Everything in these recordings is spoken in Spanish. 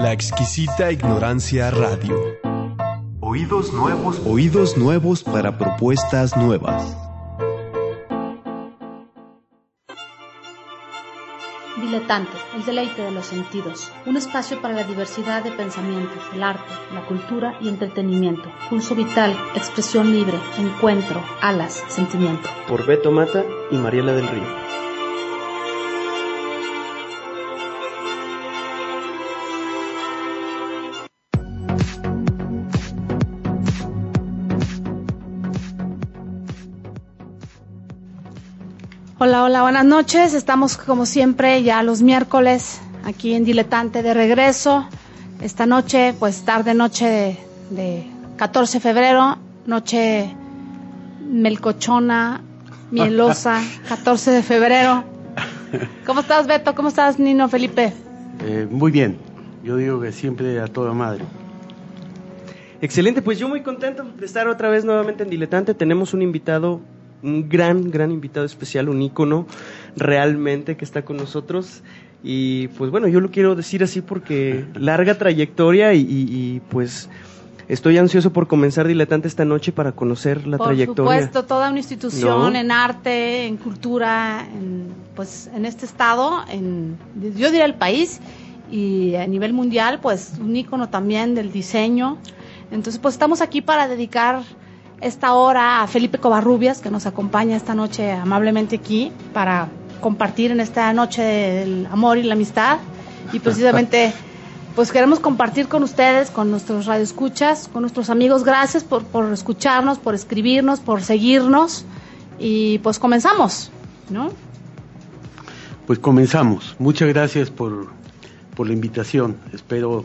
La exquisita ignorancia radio. Oídos nuevos. Oídos nuevos para propuestas nuevas. Diletante, el deleite de los sentidos. Un espacio para la diversidad de pensamiento, el arte, la cultura y entretenimiento. Pulso vital, expresión libre, encuentro, alas, sentimiento. Por Beto Mata y Mariela del Río. Hola, buenas noches. Estamos como siempre ya los miércoles aquí en Diletante de regreso. Esta noche, pues tarde noche de, 14 de febrero, noche melcochona, mielosa, 14 de febrero. ¿Cómo estás, Beto? ¿Cómo estás, Nino Felipe? Eh, muy bien. Yo digo que siempre a toda madre. Excelente, pues yo muy contento de estar otra vez nuevamente en Diletante. Tenemos un invitado un gran, gran invitado especial, un ícono realmente que está con nosotros. Y pues bueno, yo lo quiero decir así porque larga trayectoria y, pues estoy ansioso por comenzar diletante esta noche para conocer la trayectoria. Por supuesto, toda una institución en arte, en cultura, en, pues en este estado, en, yo diría el país y a nivel mundial, pues un ícono también del diseño. Entonces, pues estamos aquí para dedicar esta hora a Felipe Covarrubias, que nos acompaña esta noche amablemente aquí para compartir en esta noche del amor y la amistad. Y precisamente, pues queremos compartir con ustedes, con nuestros radioescuchas, con nuestros amigos. Gracias por, por escucharnos, por escribirnos, por seguirnos. Y pues comenzamos, ¿no? Pues comenzamos. Muchas gracias por, por la invitación. Espero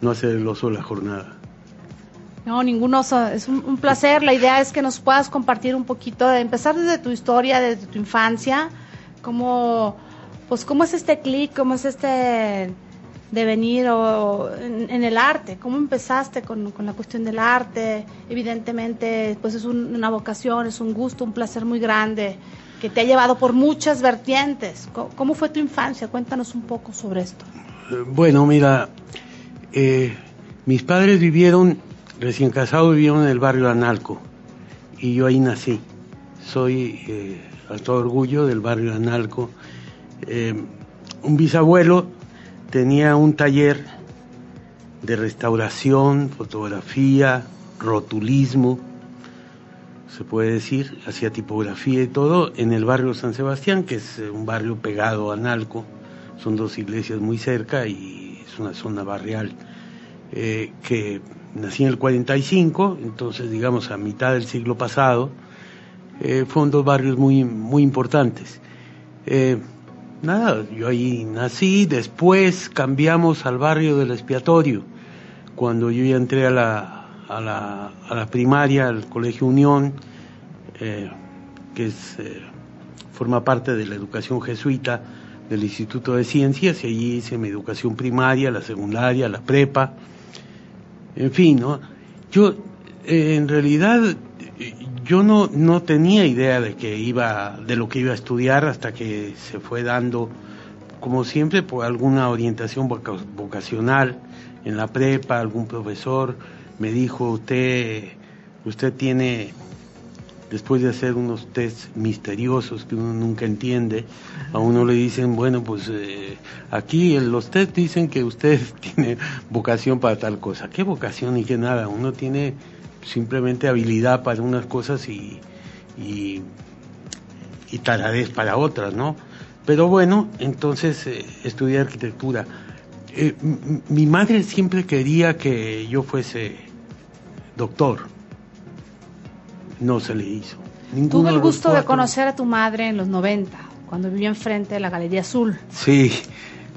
no hacer el oso la jornada. No, ninguno. Es un, placer. La idea es que nos puedas compartir un poquito, de empezar desde tu historia, desde tu infancia, cómo, pues, cómo es este clic, cómo es este devenir o, en, el arte, cómo empezaste con, la cuestión del arte. Evidentemente, pues es una vocación, es un gusto, un placer muy grande que te ha llevado por muchas vertientes. ¿Cómo, fue tu infancia? Cuéntanos un poco sobre esto. Bueno, mira, eh, mis padres vivieron Recién casado vivía en el barrio Analco y yo ahí nací. Soy eh, a todo orgullo del barrio Analco. Eh, un bisabuelo tenía un taller de restauración, fotografía, rotulismo, se puede decir, hacía tipografía y todo, en el barrio San Sebastián, que es eh, un barrio pegado a Analco. Son dos iglesias muy cerca y es una zona barrial que nací en el 45, entonces digamos a mitad del siglo pasado, eh, fueron dos barrios muy, muy importantes. Eh, nada, yo ahí nací, después cambiamos al barrio del expiatorio, cuando yo ya entré a la, a la, a la primaria, al Colegio Unión, eh, que es, forma parte de la educación jesuita del Instituto de Ciencias, y allí hice mi educación primaria, la secundaria, la prepa, en fin, ¿no? Yo, eh, en realidad, yo no, no tenía idea de que iba, de lo que iba a estudiar hasta que se fue dando, como siempre, por alguna orientación vocacional en la prepa, algún profesor me dijo, usted, usted tiene después de hacer unos tests misteriosos que uno nunca entiende, a uno le dicen, bueno, pues eh, aquí los tests dicen que usted tiene vocación para tal cosa. ¿Qué vocación y qué nada? Uno tiene simplemente habilidad para unas cosas y, y, para otras, ¿no? Pero bueno, entonces eh, estudié arquitectura. Eh, mi madre siempre quería que yo fuese doctor no se le hizo. Tuve el gusto de conocer a tu madre en los 90, cuando vivía enfrente de la Galería Azul. Sí,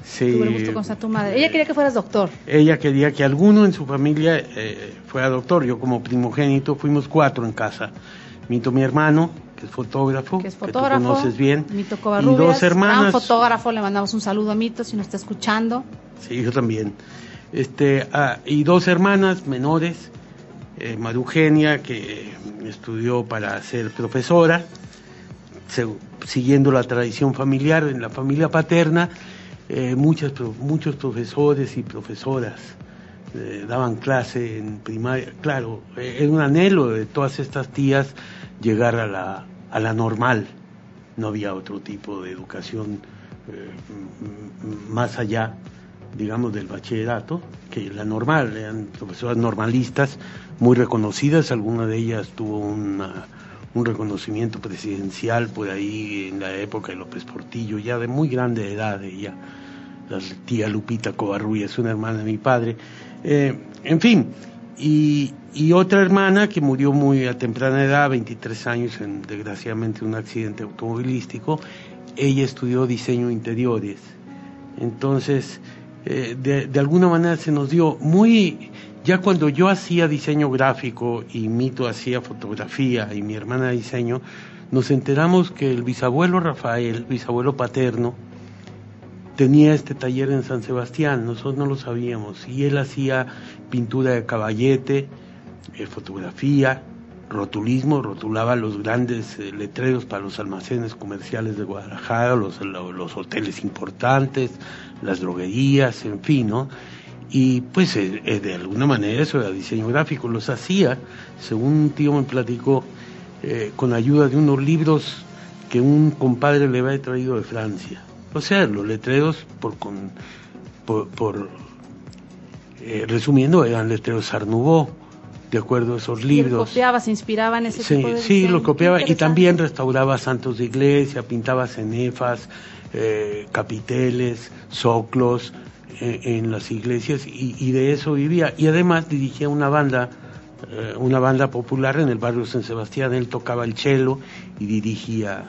sí. Tuve el gusto de conocer a tu madre. Ella quería que fueras doctor. Ella quería que alguno en su familia eh, fuera doctor. Yo como primogénito fuimos cuatro en casa. Mito, mi hermano, que es fotógrafo, que, es fotógrafo, tú conoces bien. Mito y dos hermanas. Gran fotógrafo, le mandamos un saludo a Mito si nos está escuchando. Sí, yo también. Este, ah, y dos hermanas menores, eh, Marugenia, que estudió para ser profesora, siguiendo la tradición familiar en la familia paterna, eh, muchas, muchos profesores y profesoras eh, daban clase en primaria. Claro, es un anhelo de todas estas tías llegar a la, a la normal. No había otro tipo de educación más allá digamos, del bachillerato, que la normal, eran profesoras normalistas muy reconocidas, alguna de ellas tuvo un reconocimiento presidencial por ahí en la época de López Portillo, ya de muy grande edad ella, la tía Lupita es una hermana de mi padre, eh, en fin, y, y, otra hermana que murió muy a temprana edad, 23 años, en desgraciadamente un accidente automovilístico, ella estudió diseño interiores. Entonces, eh, de, alguna manera se nos dio muy, ya cuando yo hacía diseño gráfico y Mito hacía fotografía y mi hermana diseño, nos enteramos que el bisabuelo Rafael, bisabuelo paterno, tenía este taller en San Sebastián, nosotros no lo sabíamos, y él hacía pintura de caballete, eh, fotografía, rotulismo, rotulaba los grandes eh, letreros para los almacenes comerciales de Guadalajara, los, hoteles importantes, las droguerías, en fin, ¿no? Y pues eh, eh, de alguna manera eso era diseño gráfico, los hacía, según un tío me platicó, con ayuda de unos libros que un compadre le había traído de Francia. O sea, los letreros, por, con, por, resumiendo, eran letreros Arnubó de acuerdo a esos libros. Y copiaba, se inspiraba en ese tipo de Sí, lo copiaba y también restauraba santos de iglesia, pintaba cenefas, eh, capiteles, soclos eh, en las iglesias y, de eso vivía. Y además dirigía una banda, eh, una banda popular en el barrio San Sebastián. Él tocaba el cello y dirigía,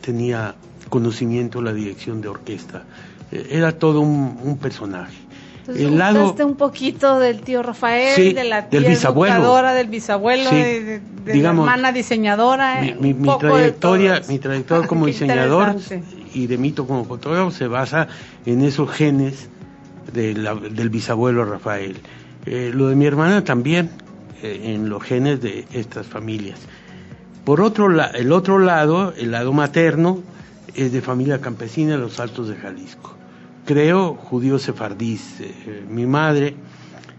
tenía conocimiento la dirección de orquesta. era todo un personaje el lado un poquito del tío Rafael, de la tía del bisabuelo, del bisabuelo, de, la hermana diseñadora. Mi, trayectoria, mi trayectoria como diseñador y de mito como fotógrafo se basa en esos genes del bisabuelo Rafael. Eh, lo de mi hermana también, eh, en los genes de estas familias. Por otro lado, el otro lado, el lado materno, es de familia campesina en los Altos de Jalisco creo, judíos sefardíes. Eh, mi madre,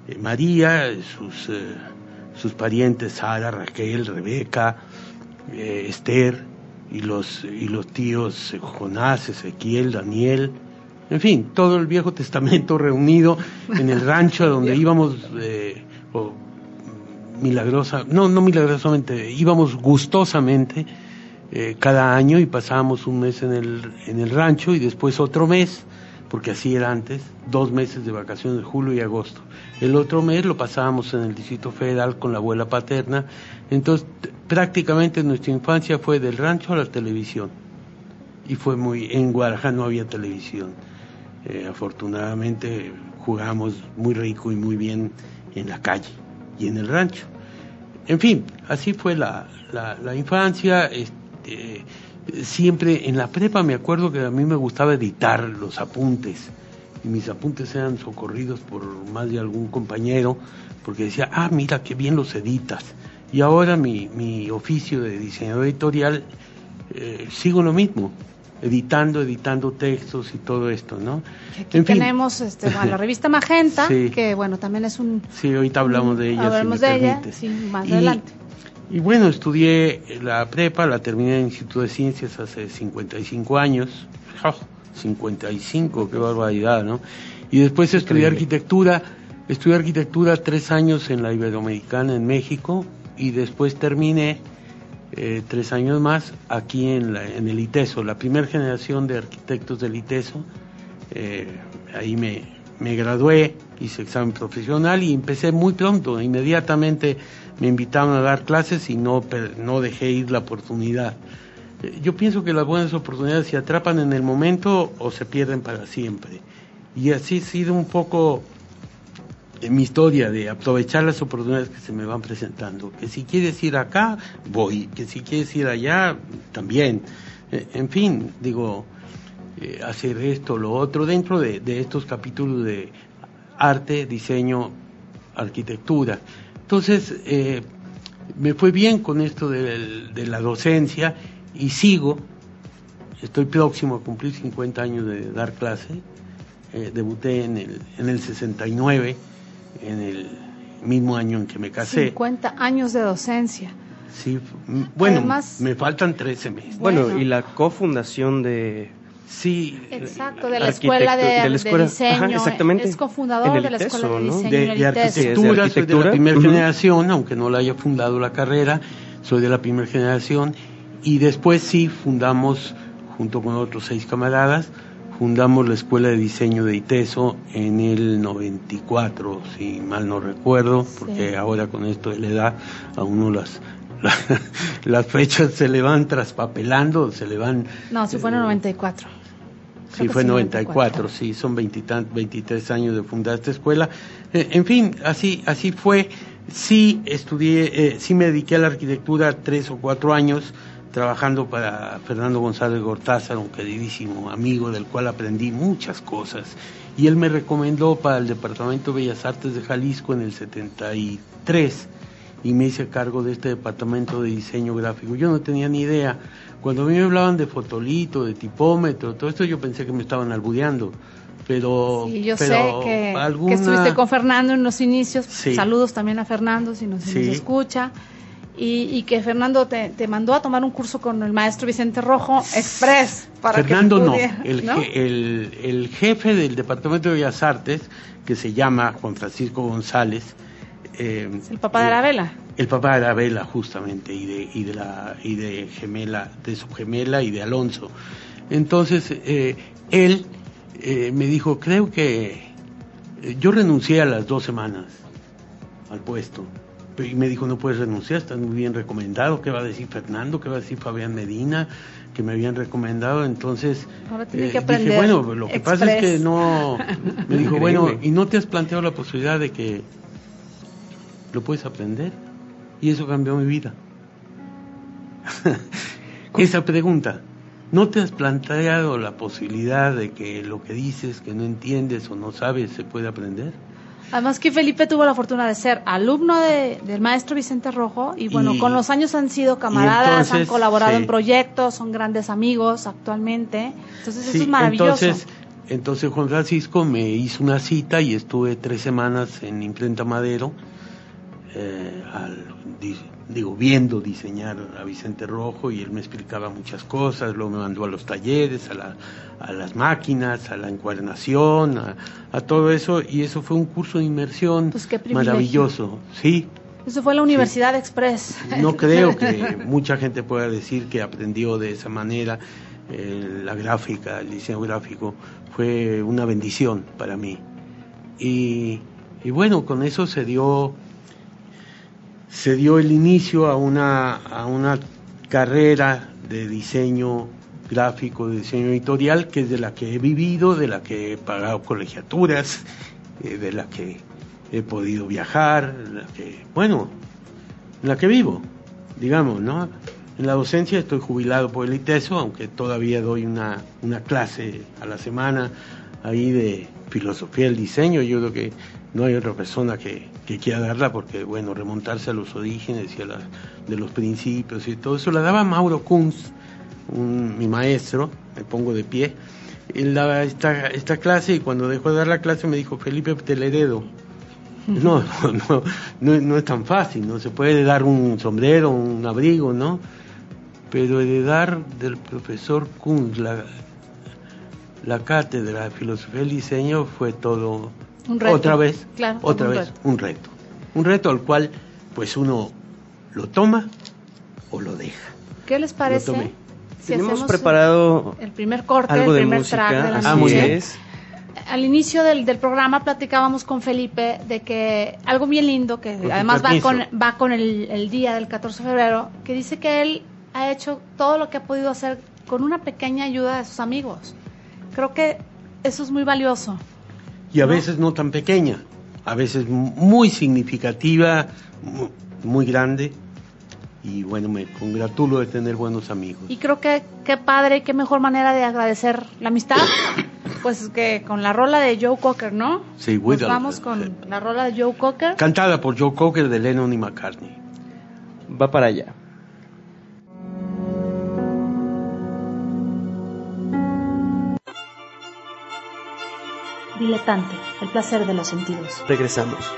eh, María, sus, eh, sus parientes, Sara, Raquel, Rebeca, Esther, y los, y los tíos Jonás, Ezequiel, Daniel, en fin, todo el Viejo Testamento reunido en el rancho donde íbamos, milagrosa, no, no milagrosamente, íbamos gustosamente cada año y pasábamos un mes en el, en el rancho y después otro mes porque así era antes, dos meses de vacaciones, julio y agosto. El otro mes lo pasábamos en el Distrito Federal con la abuela paterna. Entonces, prácticamente nuestra infancia fue del rancho a la televisión. Y fue muy, en Guadalajara no había televisión. Eh, afortunadamente jugamos muy rico y muy bien en la calle y en el rancho. En fin, así fue la, la, la infancia. Este, siempre en la prepa me acuerdo que a mí me gustaba editar los apuntes y mis apuntes eran socorridos por más de algún compañero porque decía, ah, mira qué bien los editas. Y ahora mi, mi oficio de diseñador editorial eh, sigo lo mismo, editando, editando textos y todo esto, ¿no? Aquí tenemos este, la revista Magenta, que bueno, también es un... Sí, ahorita hablamos de ella. Hablamos de ella, sí, más adelante. Y bueno, estudié la prepa, la terminé en el Instituto de Ciencias hace 55 años. 55, qué barbaridad, ¿no? Y después estudié arquitectura, estudié arquitectura tres años en la Iberoamericana en México y después terminé eh, tres años más aquí en, la, en el ITESO, la primera generación de arquitectos del ITESO. Eh, ahí me, me gradué, hice examen profesional y empecé muy pronto, inmediatamente me invitaron a dar clases y no, no dejé ir la oportunidad. Eh, yo pienso que las buenas oportunidades se atrapan en el momento o se pierden para siempre. Y así ha sido un poco mi historia de aprovechar las oportunidades que se me van presentando. Que si quieres ir acá, voy. Que si quieres ir allá, también. Eh, en fin, digo, eh, hacer esto, lo otro, dentro de, de estos capítulos de arte, diseño, arquitectura. Entonces, eh, me fue bien con esto de, la docencia y sigo estoy próximo a cumplir 50 años de dar clase. Eh, debuté en el, en el 69, en el mismo año en que me casé. 50 años de docencia. Sí, mm, bueno, me faltan 13 meses. Bueno, y la cofundación de Sí. Exacto, de la escuela de, diseño. exactamente. Es cofundador de la escuela de diseño. De, de, arquitectura, soy de la primera generación, aunque no la haya fundado la carrera, soy de la primera generación. Y después sí fundamos, junto con otros seis camaradas, fundamos la escuela de diseño de ITESO en el 94, si mal no recuerdo, porque ahora con esto de la edad a uno las las fechas se le van traspapelando, se le van... No, si fue en el 94. Sí, fue en 94, sí, son 23 años de fundar esta escuela. Eh, en fin, así, así fue. Sí estudié, eh, sí me dediqué a la arquitectura tres o cuatro años, trabajando para Fernando González Gortázar, un queridísimo amigo del cual aprendí muchas cosas. Y él me recomendó para el Departamento de Bellas Artes de Jalisco en el 73 y me hice cargo de este departamento de diseño gráfico. Yo no tenía ni idea. Cuando a mí me hablaban de fotolito, de tipómetro, todo esto yo pensé que me estaban albudeando. Pero, sí, yo sé que, estuviste con Fernando en los inicios. Saludos también a Fernando si nos, escucha. Y, que Fernando te, mandó a tomar un curso con el maestro Vicente Rojo Express. Para Fernando no, el, el, el, jefe del Departamento de Bellas Artes, que se llama Juan Francisco González, eh, el papá de Arabella. El papá de Arabella, justamente, y de, y de, la, y de, gemela, de su gemela y de Alonso. Entonces, eh, él eh, me dijo, creo que yo renuncié a las dos semanas al puesto. Y me dijo, no puedes renunciar, estás muy bien recomendado. ¿Qué va a decir Fernando? ¿Qué va a decir Fabián Medina? Que me habían recomendado. Entonces, Ahora tiene que aprender dije, bueno, lo que pasa es que no. Me dijo, bueno, ¿y no te has planteado la posibilidad de que lo puedes aprender. Y eso cambió mi vida. Esa pregunta, ¿no te has planteado la posibilidad de que lo que dices, que no entiendes o no sabes, se puede aprender? Además que Felipe tuvo la fortuna de ser alumno del maestro Vicente Rojo y bueno, con los años han sido camaradas, han colaborado en proyectos, son grandes amigos actualmente. Entonces eso es maravilloso. Entonces, entonces Juan Francisco me hizo una cita y estuve tres semanas en Imprenta Madero eh, al, digo, viendo diseñar a Vicente Rojo y él me explicaba muchas cosas, luego me mandó a los talleres, a, a las máquinas, a la encuadernación, a, todo eso, y eso fue un curso de inmersión pues maravilloso, sí. Eso fue la Universidad Express. No creo que mucha gente pueda decir que aprendió de esa manera eh, la gráfica, el diseño gráfico, fue una bendición para mí. Y, y bueno, con eso se dio se dio el inicio a una, a una carrera de diseño gráfico, de diseño editorial, que es de la que he vivido, de la que he pagado colegiaturas, eh, de la que he podido viajar, la que, bueno, en la que vivo, digamos, ¿no? En la docencia estoy jubilado por el ITESO, aunque todavía doy una, una clase a la semana ahí de filosofía del diseño. Yo creo que no hay otra persona que, quiera darla porque, bueno, remontarse a los orígenes y a la, de los principios y todo eso la daba Mauro Kunz, mi maestro, me pongo de pie. Él daba esta, esta clase y cuando dejó de dar la clase me dijo, Felipe, te la heredo. No, no, no, no es tan fácil, no se puede dar un sombrero, un abrigo, ¿no? Pero heredar del profesor Kunz la, la cátedra de filosofía del diseño fue todo otra vez, otra vez, un reto. Un reto al cual pues uno lo toma o lo deja. ¿Qué les parece? Si Tenemos preparado el primer corte, el primer track de la noche. Al inicio del, del, programa platicábamos con Felipe de que algo bien lindo, que además va con, va con el, el día del 14 de febrero, que dice que él ha hecho todo lo que ha podido hacer con una pequeña ayuda de sus amigos. Creo que eso es muy valioso y a veces no tan pequeña, a veces muy significativa, muy grande. Y bueno, me congratulo de tener buenos amigos. Y creo que qué padre, qué mejor manera de agradecer la amistad, pues que con la rola de Joe Cocker, ¿no? Sí, Pues vamos con la rola de Joe Cocker. Cantada por Joe Cocker de Lennon y McCartney. Va para allá. Diletante, el placer de los sentidos. Regresamos.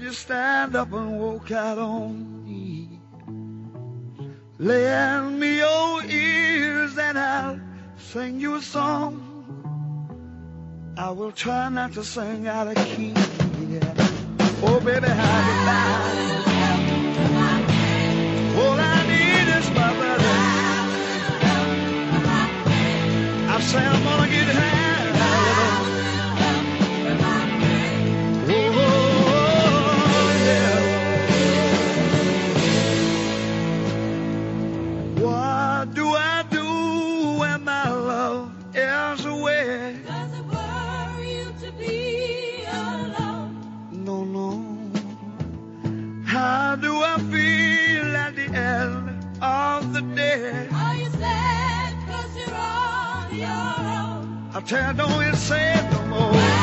You stand up and walk out on me? Lend me your ears and I'll sing you a song. I will try not to sing out of key. Yeah. Oh, baby, how you lie? All I need is my brother. I say I'm gonna Are you sad? Cause you're on your own. I tell you, don't you say it no more.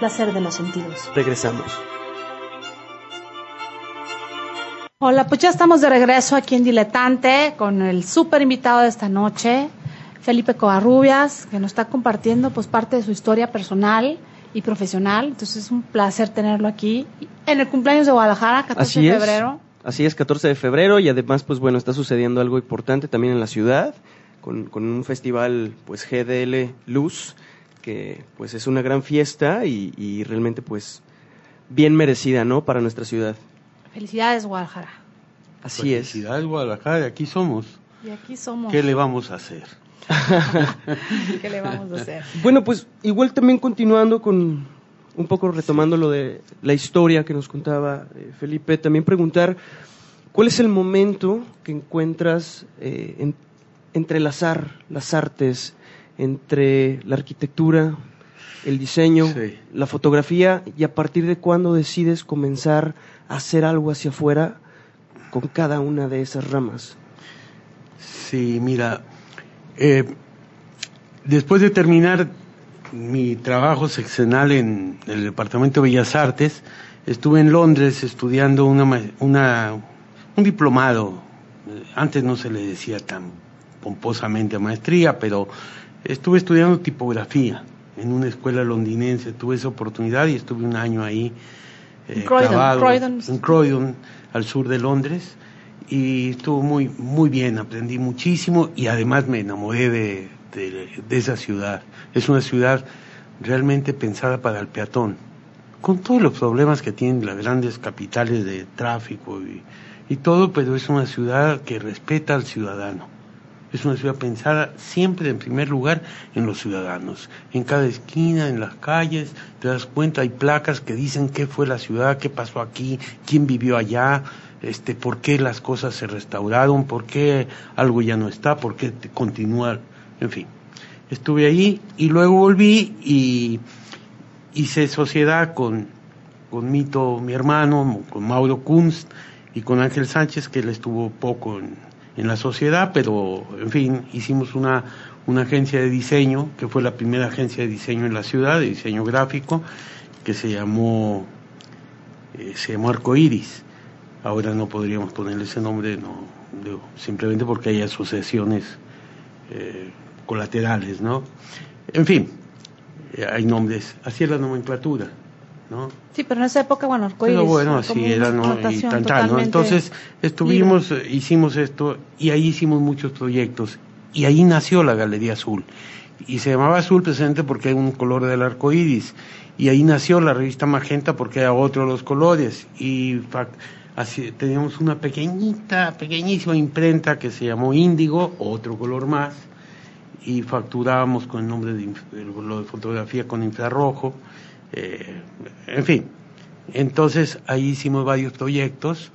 Placer de los sentidos. Regresamos. Hola, pues ya estamos de regreso aquí en Diletante con el súper invitado de esta noche, Felipe Covarrubias, que nos está compartiendo pues parte de su historia personal y profesional. Entonces es un placer tenerlo aquí en el cumpleaños de Guadalajara, 14 Así de es. febrero. Así es, 14 de febrero y además, pues bueno, está sucediendo algo importante también en la ciudad con, con un festival, pues GDL Luz, que pues es una gran fiesta y, y realmente pues bien merecida, ¿no? Para nuestra ciudad. Felicidades, Guadalajara. Así es. Felicidades, Guadalajara, aquí somos. Y aquí somos. ¿Qué le vamos a hacer? ¿Qué le vamos a hacer? Bueno, pues igual también continuando con un poco retomando lo de la historia que nos contaba eh, Felipe, también preguntar cuál es el momento que encuentras eh, en- entrelazar las artes entre la arquitectura, el diseño, Sí. la fotografía y a partir de cuándo decides comenzar a hacer algo hacia afuera con cada una de esas ramas. Sí, mira, eh, después de terminar mi trabajo seccional en el Departamento de Bellas Artes, estuve en Londres estudiando una, una- un diplomado. Eh, Antes no se le decía tan pomposamente maestría, pero estuve estudiando tipografía en una escuela londinense. Tuve esa oportunidad y estuve un año ahí. eh, En Croydon, clavado Croydon. en Croydon, al sur de Londres, y estuvo muy, muy bien, aprendí muchísimo y además me enamoré de, de- de esa ciudad. Es una ciudad realmente pensada para el peatón, con todos los problemas que tienen las grandes capitales de tráfico y, y todo, pero es una ciudad que respeta al ciudadano. Es una ciudad pensada siempre en primer lugar en los ciudadanos. En cada esquina, en las calles, te das cuenta, hay placas que dicen qué fue la ciudad, qué pasó aquí, quién vivió allá, este, por qué las cosas se restauraron, por qué algo ya no está, por qué continúa, en fin. Estuve ahí y luego volví y hice sociedad con, con Mito, mi hermano, con Mauro Kunst y con Ángel Sánchez, que él estuvo poco en, en la sociedad, pero en fin, hicimos una, una agencia de diseño, que fue la primera agencia de diseño en la ciudad, de diseño gráfico, que se llamó, eh, se llamó Arcoiris. Ahora no podríamos ponerle ese nombre, no, simplemente porque hay asociaciones eh, colaterales, ¿no? En fin, eh, hay nombres, así es la nomenclatura, ¿no? Sí, pero en esa época, bueno, arcoíris. Pero bueno, una era, ¿no? Y connotación tan, tan, ¿no? totalmente Entonces, estuvimos, eh, hicimos esto, y ahí hicimos muchos proyectos, y ahí nació la Galería Azul. Y se llamaba Azul precisamente porque hay un color del arco iris. Y ahí nació la revista Magenta porque era otro de los colores. Y así, teníamos una pequeñita, pequeñísima imprenta que se llamó Índigo, otro color más. Y facturábamos con el nombre de lo de fotografía con infrarrojo. Eh, en fin, entonces ahí hicimos varios proyectos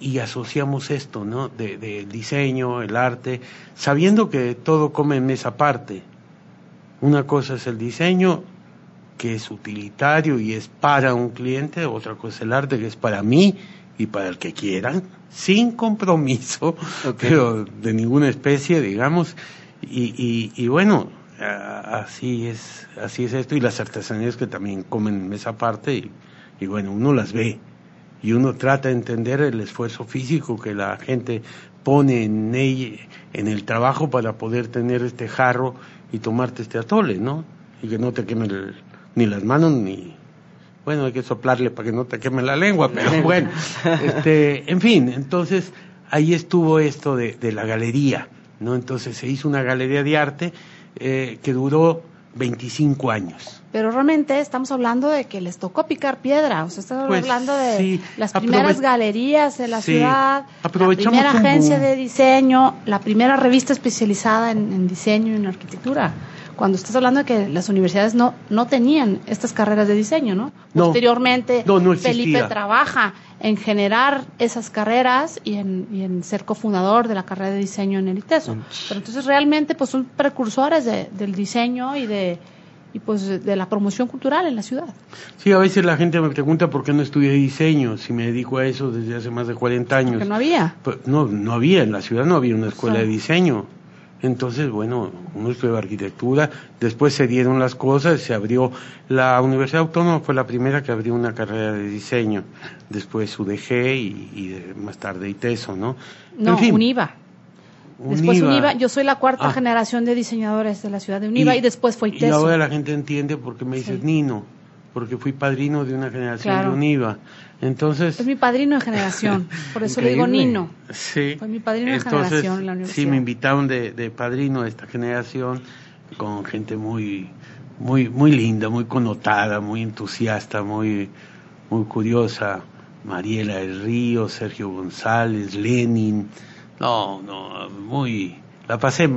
y asociamos esto, ¿no? De, del diseño, el arte, sabiendo que todo come en esa parte. Una cosa es el diseño, que es utilitario y es para un cliente, otra cosa es el arte, que es para mí y para el que quieran, sin compromiso, pero de ninguna especie, digamos. Y, y, y bueno, así es, así es esto, y las artesanías que también comen en esa parte, y, y bueno, uno las ve y uno trata de entender el esfuerzo físico que la gente pone en, ella, en el trabajo para poder tener este jarro y tomarte este atole, ¿no? Y que no te queme el- ni las manos ni... Bueno, hay que soplarle para que no te queme la lengua, pero bueno, este, en fin, entonces ahí estuvo esto de, de la galería, ¿no? Entonces se hizo una galería de arte eh, que duró 25 años. Pero realmente estamos hablando de que les tocó picar piedra, o sea, estamos Pues, hablando de sí, las aprove- primeras galerías de la Sí, ciudad, la primera agencia boom. de diseño, la primera revista especializada en, en diseño y en arquitectura. Cuando estás hablando de que las universidades no, no tenían estas carreras de diseño, ¿no? No. Posteriormente, No, no. Felipe trabaja en generar esas carreras y en, y en ser cofundador de la carrera de diseño en el ITESO. Pero entonces realmente pues son precursores de- del diseño y de y pues de- la promoción cultural en la ciudad. Sí, a veces la gente me pregunta por qué no estudié diseño, si me dedico a eso desde hace más de 40 años. Que no había. Pues, no, no había, en la ciudad no había una escuela de diseño. Entonces, bueno, uno estudió arquitectura, después se dieron las cosas, se abrió, la Universidad Autónoma fue la primera que abrió una carrera de diseño, después UDG y, más tarde ITESO, ¿no? No, En fin, Univa. Después Univa. Univa. Yo soy la cuarta Ah. generación de diseñadores de la ciudad de Univa y, después fue Y ITESO. ahora la gente entiende por qué me dices Sí. Nino, porque fui padrino de una generación Claro. de Univa. Entonces, Es mi padrino de generación, por eso le digo. Nino. Sí. Fue mi padrino de generación en la universidad. Sí, me invitaron de, de padrino de esta generación con gente muy, muy, muy linda, muy connotada, muy entusiasta, muy, muy curiosa. Mariela del Río, Sergio González, Lenin. No, no, muy, la pasé,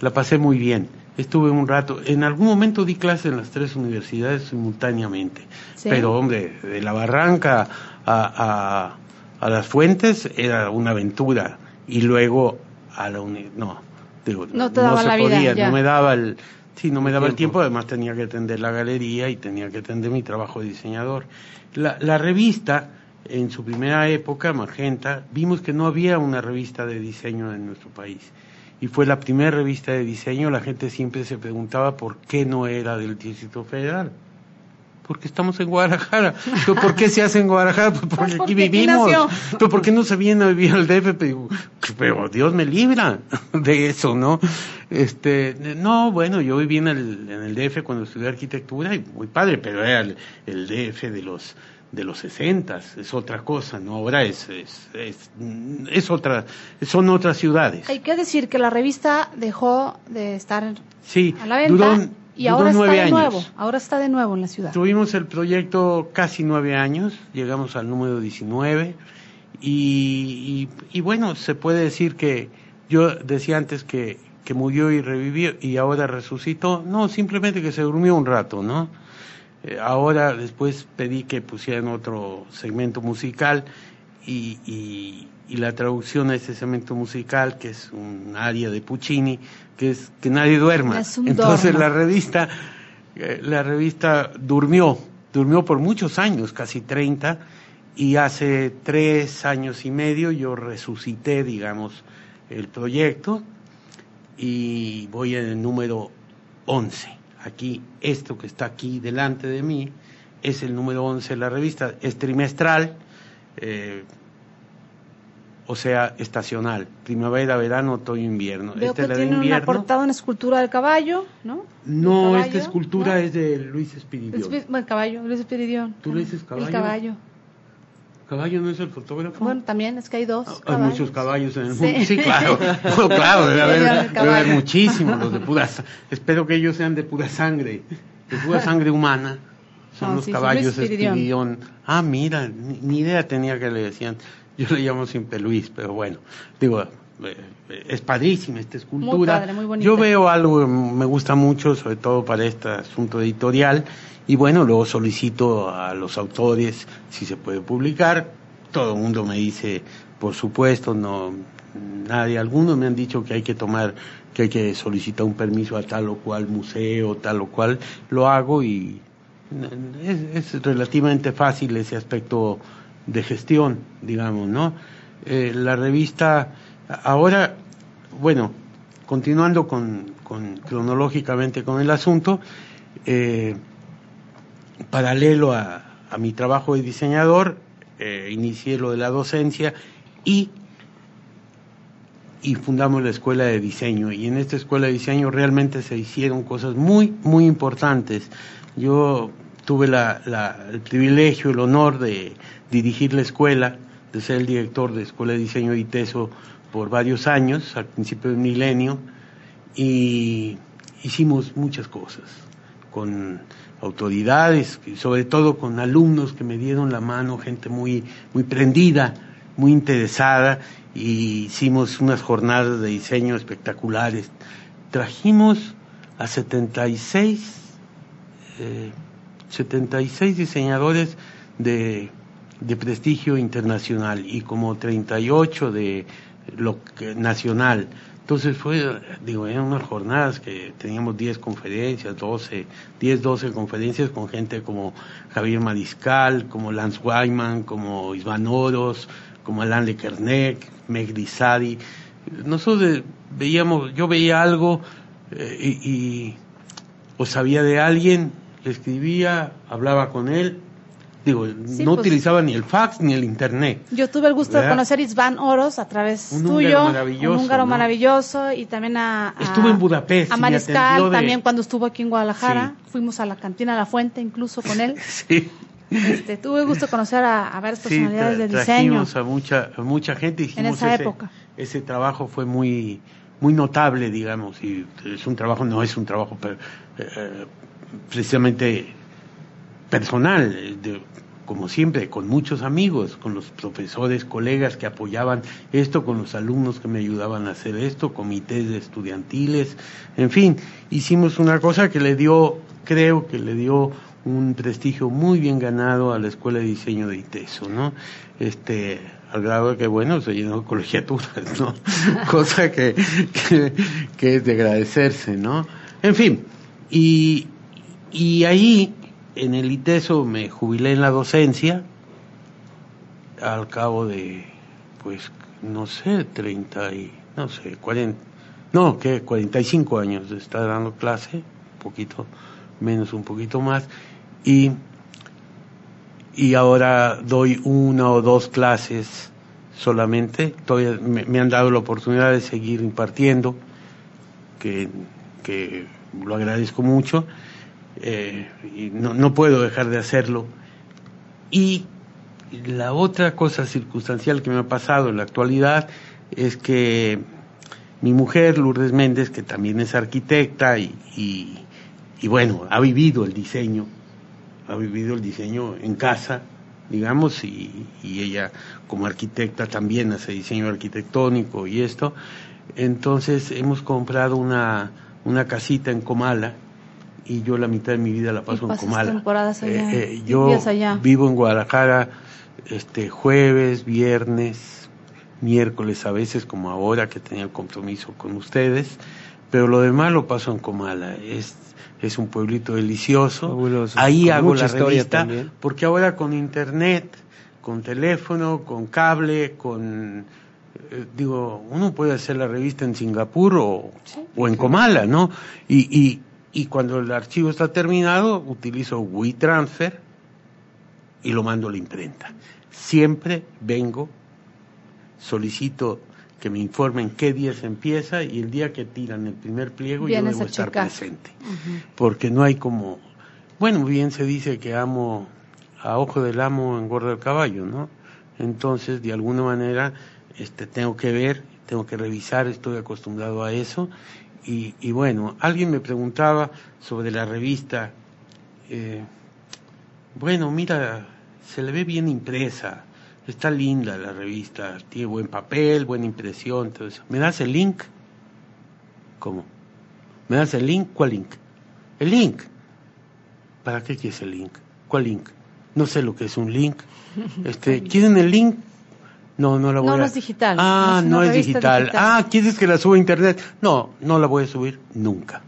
la pasé muy bien. Estuve un rato, en algún momento di clase en las tres universidades simultáneamente. Sí. Pero hombre, de la barranca a, a, a las fuentes era una aventura. Y luego a la uni no, digo, No te daba se la vida, podía, ya. no me daba el, sí, no me daba el tiempo. tiempo, además tenía que atender la galería y tenía que atender mi trabajo de diseñador. La, la revista, en su primera época, Magenta, vimos que no había una revista de diseño en nuestro país. Y fue la primera revista de diseño, la gente siempre se preguntaba por qué no era del Distrito Federal. Porque estamos en Guadalajara. ¿Pero ¿Por qué se hace en Guadalajara? Pues porque Pues aquí porque aquí vivimos. nació. ¿Pero por qué no se viene a vivir al DF? Pero, pero Dios me libra de eso, ¿no? Este, no, bueno, yo viví en el, en el DF cuando estudié arquitectura y muy padre, pero era el, el DF de los de los sesentas, es otra cosa, ¿no? Ahora es, es, es, es otra, son otras ciudades. Hay que decir que la revista dejó de estar Sí, a la venta duró, y duró ahora está nueve de años. nuevo. Ahora está de nuevo en la ciudad. Tuvimos el proyecto casi nueve años, llegamos al número 19 y, y, y bueno, se puede decir que yo decía antes que, que murió y revivió y ahora resucitó. No, simplemente que se durmió un rato, ¿no? Eh, ahora después pedí que pusieran otro segmento musical y, y, y la traducción a ese segmento musical, que es un área de Puccini, que es que nadie duerma. Entonces dorma. la revista, eh, la revista durmió, durmió por muchos años, casi 30, y hace tres años y medio yo resucité, digamos, el proyecto y voy en el número 11. Aquí, esto que está aquí delante de mí, es el número 11 de la revista, es trimestral, eh, o sea, estacional, primavera, verano, otoño, invierno. Veo Esta que es la de tiene una invierno. portada, una escultura del caballo, ¿no? No, ¿El esta caballo? escultura ¿No? es de Luis Espiridión. El, bueno, caballo, Luis Espiridión. ¿Tú le dices caballo? El caballo. ¿Caballo no es el fotógrafo? Bueno, también es que hay dos. Ah, Hay muchos caballos en el mundo. Sí, claro. No, claro, debe haber, Debe haber muchísimos los de pura Espero que ellos sean de pura sangre, de pura sangre humana. Son No, los sí, caballos Espiridión. Ah, mira, ni, ni idea tenía que le decían. Yo le llamo siempre Luis, pero bueno, digo, eh, es padrísima esta escultura. Muy padre, muy. Yo veo algo que me gusta mucho, sobre todo para este asunto editorial, y bueno, luego solicito a los autores si se puede publicar. Todo el mundo me dice, por supuesto, no, nadie, algunos me han dicho que hay que tomar, que hay que solicitar un permiso a tal o cual museo, tal o cual, lo hago y es, relativamente fácil ese aspecto de gestión, digamos, ¿no? Eh, la revista, ahora, bueno, continuando con, con- cronológicamente con el asunto, eh, paralelo a, a mi trabajo de diseñador, eh, inicié lo de la docencia y, y fundamos la escuela de diseño. Y en esta escuela de diseño realmente se hicieron cosas muy, muy importantes. Yo tuve la- la- el privilegio, el honor de dirigir la escuela, de ser el director de Escuela de Diseño de ITESO por varios años, al principio del milenio, y hicimos muchas cosas con autoridades, sobre todo con alumnos que me dieron la mano, gente muy, muy prendida, muy interesada, y hicimos unas jornadas de diseño espectaculares. Trajimos a 76, eh, 76 diseñadores de, de prestigio internacional y como 38 de lo nacional. Entonces fue, digo, eran unas jornadas que teníamos 10 conferencias, 12, 10, 12 conferencias con gente como Javier Mariscal, como Lance Wyman, como Iván Oros, como Alain Lekernek, Meg Lizadi. Nosotros, veíamos, yo veía algo eh, y, y o sabía de alguien, le escribía, hablaba con él. Digo, Sí, no pues- utilizaba ni el fax ni el internet. Yo tuve el gusto de conocer Isván Oros a través Un tuyo, maravilloso, un húngaro ¿no? maravilloso y también a, a- Estuvo en Budapest a Mariscal de- también cuando estuvo aquí en Guadalajara, Sí. fuimos a la cantina La Fuente incluso con él. Sí. Este, tuve gusto de conocer a, a varias Sí, personalidades tra- del diseño. a mucha, a mucha gente. Hicimos esa ese, época. Ese trabajo fue muy, muy notable, digamos, y es un trabajo, no es un trabajo per- eh, precisamente personal, de- como siempre, con muchos amigos, con los profesores, colegas que apoyaban esto, con los alumnos que me ayudaban a hacer esto, comités estudiantiles, en fin, hicimos una cosa que le dio, creo que le dio un prestigio muy bien ganado a la Escuela de Diseño de ITESO, ¿no? Este, al grado de que, bueno, se llenó de colegiaturas, ¿no? Cosa que, que, que es de agradecerse, ¿no? En fin, y, y ahí, en el ITESO, me jubilé en la docencia, al cabo de, pues, no sé, 30 y, no sé, 40, no, que 45 años de estar dando clase, un poquito menos, un poquito más, y, y ahora doy una o dos clases solamente, todavía me, me han dado la oportunidad de seguir impartiendo, que, que lo agradezco mucho, eh, y no, no puedo dejar de hacerlo. Y la otra cosa circunstancial que me ha pasado en la actualidad es que mi mujer, Lourdes Méndez, que también es arquitecta y, y, bueno, ha vivido el diseño, ha vivido el diseño en casa, digamos, y, y ella como arquitecta también hace diseño arquitectónico y esto. Entonces hemos comprado una, una casita en Comala y yo la mitad de mi vida la paso en Comala. temporadas allá, Eh, eh, yo allá. vivo en Guadalajara este jueves, viernes, miércoles a veces como ahora que tenía el compromiso con ustedes, pero lo demás lo paso en Comala. Es es un pueblito delicioso. Fabuloso. Ahí Con hago la historia revista también. porque ahora con internet, con teléfono, con cable, con eh, digo, uno puede hacer la revista en Singapur o, o en Comala, ¿no? Y, y, y cuando el archivo está terminado, utilizo WeTransfer y lo mando a la imprenta. Siempre vengo, solicito que me informen qué día se empieza y el día que tiran el primer pliego yo Vienes debo a estar checar. presente. Porque no hay como, bueno, bien se dice que amo, a ojo del amo engorda el caballo, ¿no? Entonces, de alguna manera, este, tengo que ver, tengo que revisar, estoy acostumbrado a eso. Y, y bueno, alguien me preguntaba sobre la revista, eh, bueno, mira, se le ve bien impresa, está linda la revista, tiene buen papel, buena impresión, todo eso. ¿Me das el link? ¿Cómo? ¿Me das el link? ¿Cuál link? El link. ¿Para qué quieres el link? ¿Cuál link? No sé lo que es un link. Este, ¿Quieren el link? No, no la voy No, a... no es digital, Ah, no es no una es revista digital. digital. Ah, ¿quieres que la suba a internet? No, no la voy a subir nunca.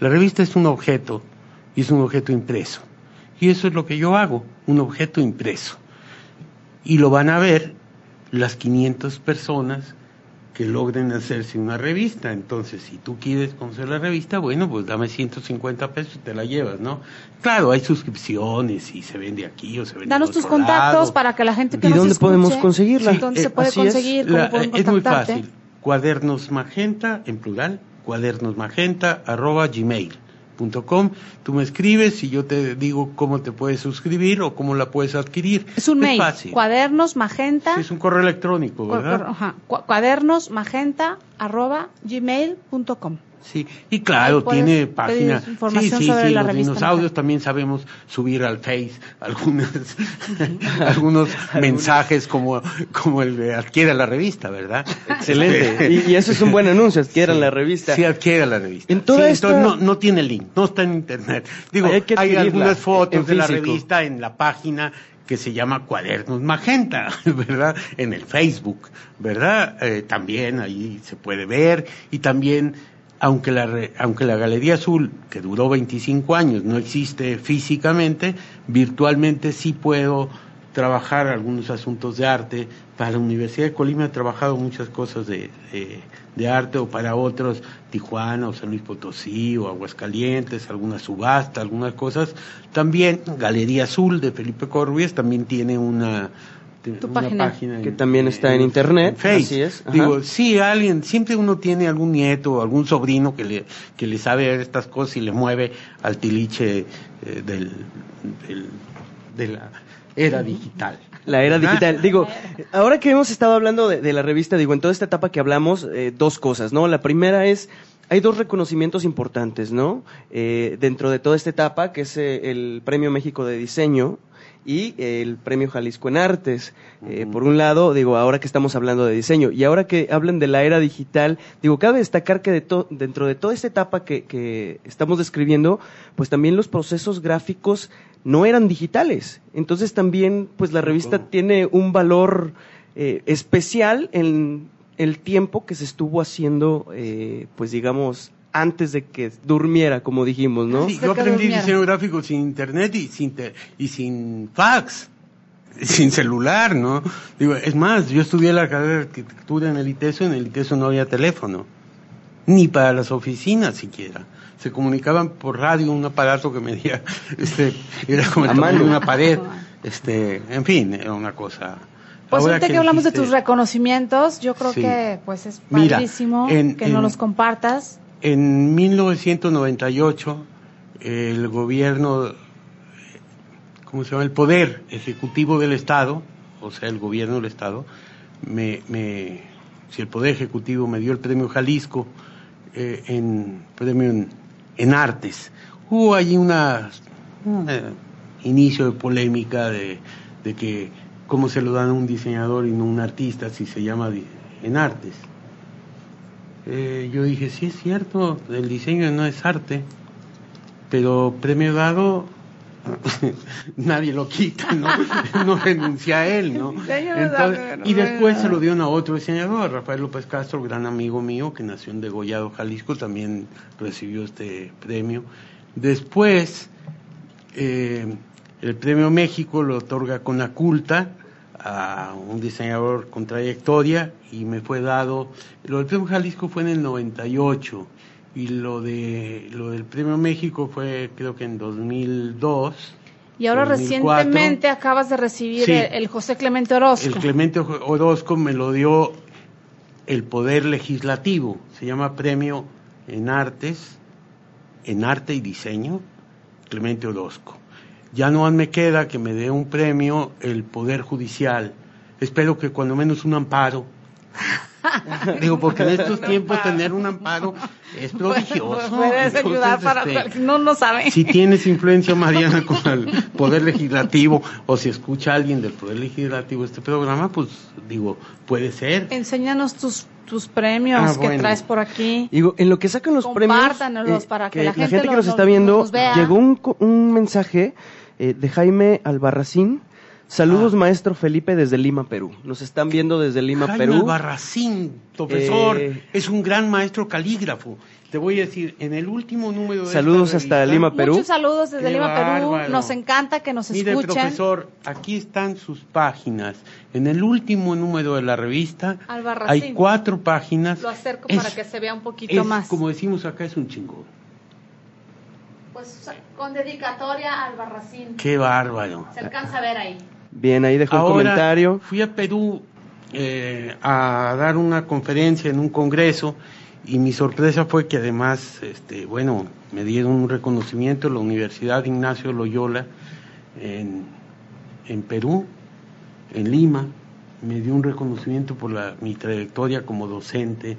La revista es un objeto y es un objeto impreso. Y eso es lo que yo hago, un objeto impreso. Y lo van a ver las 500 personas que logren hacerse una revista. Entonces, si tú quieres conocer la revista, bueno, pues dame 150 pesos y te la llevas, ¿no? Claro, hay suscripciones y se vende aquí o se vende Danos tus contactos lado. para que la gente que ¿Y nos dónde escuche, podemos conseguirla? ¿Dónde Sí, se puede así es. conseguir? ¿Cómo La- podemos es muy fácil. Cuadernos magenta, en plural, cuadernos magenta, arroba gmail.com. Tú me escribes y yo te digo cómo te puedes suscribir o cómo la puedes adquirir. Es un mail, fácil. cuadernos magenta, Sí, es un correo electrónico, cu- ¿verdad? cu- ajá, cu- cuadernos magenta arroba gmail.com. Sí, y claro, tiene pedir página. información sí, sí, sobre sí, la los dinosaurios también sabemos subir al Face algunas, algunos mensajes como, como el de adquiera la revista, ¿verdad? Excelente. Y, y eso es un buen anuncio, adquieran la revista. Sí, adquiera la revista. En toda Sí, esta- entonces no, no tiene link, no está en internet. Digo, Hay algunas fotos de la revista en la página que se llama Cuadernos Magenta, ¿verdad? En el Facebook, ¿verdad? Eh, también ahí se puede ver y también aunque la, aunque la Galería Azul, que duró 25 años, no existe físicamente, virtualmente sí puedo trabajar algunos asuntos de arte. Para la Universidad de Colima he trabajado muchas cosas de, de- de arte o para otros Tijuana o San Luis Potosí o Aguascalientes, alguna subasta, algunas cosas. También Galería Azul de Felipe Corbies también tiene una, Tu una página. Que también está en internet, Face. así es, ajá. Digo, sí, alguien, siempre uno tiene algún nieto o algún sobrino que le, que le sabe estas cosas y le mueve al tiliche eh, del, del- de la era digital. La era digital. Digo, ahora que hemos estado hablando de, de la revista, digo, en toda esta etapa que hablamos, eh, dos cosas, ¿no? La primera es, hay dos reconocimientos importantes, ¿no? Eh, dentro de toda esta etapa, que es eh, el Premio México de Diseño y el Premio Jalisco en Artes. Eh, Por un lado, digo, ahora que estamos hablando de diseño, y ahora que hablan de la era digital, digo, cabe destacar que de dentro de toda esta etapa que, que estamos describiendo, pues también los procesos gráficos no eran digitales. Entonces también, pues la revista tiene un valor eh, especial en el tiempo que se estuvo haciendo, eh, pues digamos, antes de que durmiera, como dijimos, ¿no? Sí, yo aprendí diseño gráfico sin internet y sin, te- y sin fax, sin celular, ¿no? Digo, es más, yo estudié la carrera de arquitectura en el ITESO, en el ITESO no había teléfono, ni para las oficinas siquiera. Se comunicaban por radio un aparato que medía, este, era como el A tamaño de una pared, este, en fin, era una cosa. Pues Ahora ahorita que hablamos de tus reconocimientos, yo creo Sí. que pues es Mira, padrísimo en- que en- los compartas. En 1998, el gobierno, ¿cómo se llama? El poder ejecutivo del Estado, o sea, el gobierno del Estado, me, me, si el poder ejecutivo me dio el premio Jalisco, eh, en premio en, artes. Hubo allí una, un eh, inicio de polémica de, de que cómo se lo dan a un diseñador y no a un artista si se llama en artes. Eh, yo dije, sí es cierto, el diseño no es arte, pero premio dado nadie lo quita, no, no renuncia a él, ¿no? Entonces, y después es se lo dieron a otro diseñador, Rafael López Castro, gran amigo mío, que nació en Degollado, Jalisco, también recibió este premio. Después, eh, el premio México lo otorga Conaculta a un diseñador con trayectoria y me fue dado, lo del premio Jalisco fue en el 98 y lo de lo del premio México fue creo que en 2002. Y ahora 2004. recientemente acabas de recibir Sí. el, el José Clemente Orozco. El Clemente Orozco me lo dio el Poder Legislativo, se llama Premio en Artes, en Arte y Diseño, Clemente Orozco. Ya no me queda que me dé un premio el Poder Judicial. Espero que cuando menos un amparo. Digo, porque en estos tiempos tener un amparo es prodigioso. Puedes Entonces, ayudar para este, no no sabe. si tienes influencia, Mariana, con el Poder Legislativo, o si escucha alguien del Poder Legislativo este programa, pues digo, puede ser. Enséñanos tus tus premios Ah, que bueno. traes por aquí. Digo, en lo que sacan los premios, eh, Compártanoslos para que la la gente que los- nos está viendo, vea. llegó un, co- un mensaje eh, de Jaime Albarracín. Saludos, Ah. maestro Felipe, desde Lima, Perú. Nos están viendo desde Lima, Jaime Perú. Albarracín, profesor, Eh, es un gran maestro calígrafo. Te voy a decir, en el último número de Saludos esta hasta revista- Lima, Perú. Muchos saludos desde Qué Lima, Perú. Nos encanta que nos Mire, escuchen. profesor, aquí están sus páginas. En el último número de la revista Albarracín. hay cuatro páginas. Lo acerco Es- para que se vea un poquito es, más. Como decimos acá, es un chingón. Pues con dedicatoria al Barracín. Qué bárbaro. Se alcanza a ver ahí. Bien, ahí dejó un Ahora, comentario. Fui a Perú eh, a dar una conferencia en un congreso y mi sorpresa fue que además, este, bueno, me dieron un reconocimiento en la Universidad Ignacio Loyola en, en Perú, en Lima, me dio un reconocimiento por la, mi trayectoria como docente,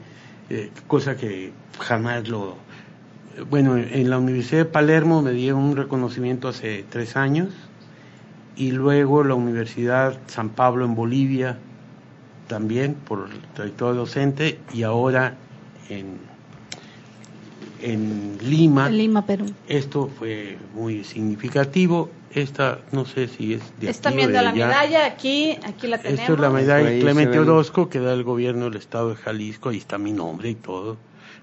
eh, cosa que jamás lo... Bueno, en la Universidad de Palermo me dieron un reconocimiento hace tres años y luego la Universidad San Pablo en Bolivia también por trayectoria docente y ahora en, en Lima. En Lima, Perú. Esto fue muy significativo. Esta, no sé si es de Está aquí o viendo de la allá. medalla aquí, aquí la tenemos. Esto es la medalla de Clemente. Orozco que da el gobierno del estado de Jalisco. Ahí está mi nombre y todo.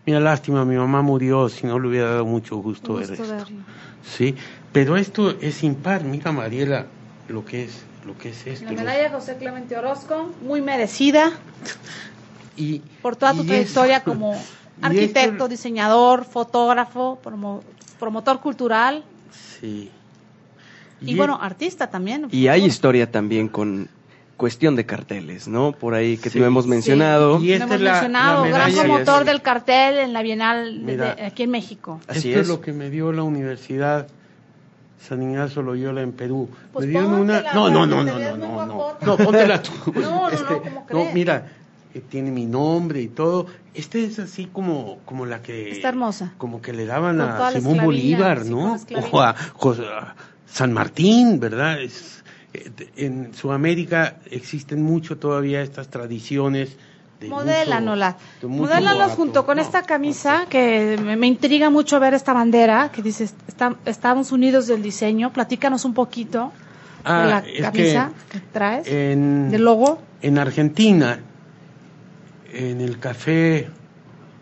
Mira, lástima, mi mamá murió, si no le hubiera dado mucho gusto, Un ver gusto esto. verlo. Sí, pero esto es impar. Mira, Mariela, lo que es, lo que es esto. La medalla José Clemente Orozco, muy merecida. Y, por toda tu trayectoria eso- como arquitecto, esto- diseñador, fotógrafo, promo- promotor cultural Sí. y, bueno, artista también. Y hay historia también con cuestión de carteles, ¿no? Por ahí que Sí. no hemos mencionado. Y Lo esta hemos es la- mencionado, la gran promotor del cartel en la Bienal de- Mira. de- aquí en México. Así Esto es. es lo que me dio la Universidad San Ignacio Loyola en Perú. Pues me dieron una... No, no, no, te no, no, no, no. No, póntela tú. Este, No, no, no, ¿cómo crees? mira, eh, tiene mi nombre y todo. Este es así como, como la que... Está hermosa. Como que le daban Con a Simón Bolívar, ¿no? O a, Jos- a San Martín, ¿verdad? Es, en Sudamérica existen mucho todavía estas tradiciones de Modélanola. uso- de mucho Modélanos junto con No, esta camisa que me, me intriga mucho ver esta bandera que dice "Está- Estados Unidos del diseño. Platícanos un poquito Ah, de la camisa que que, traes, en, del logo. en Argentina, en el café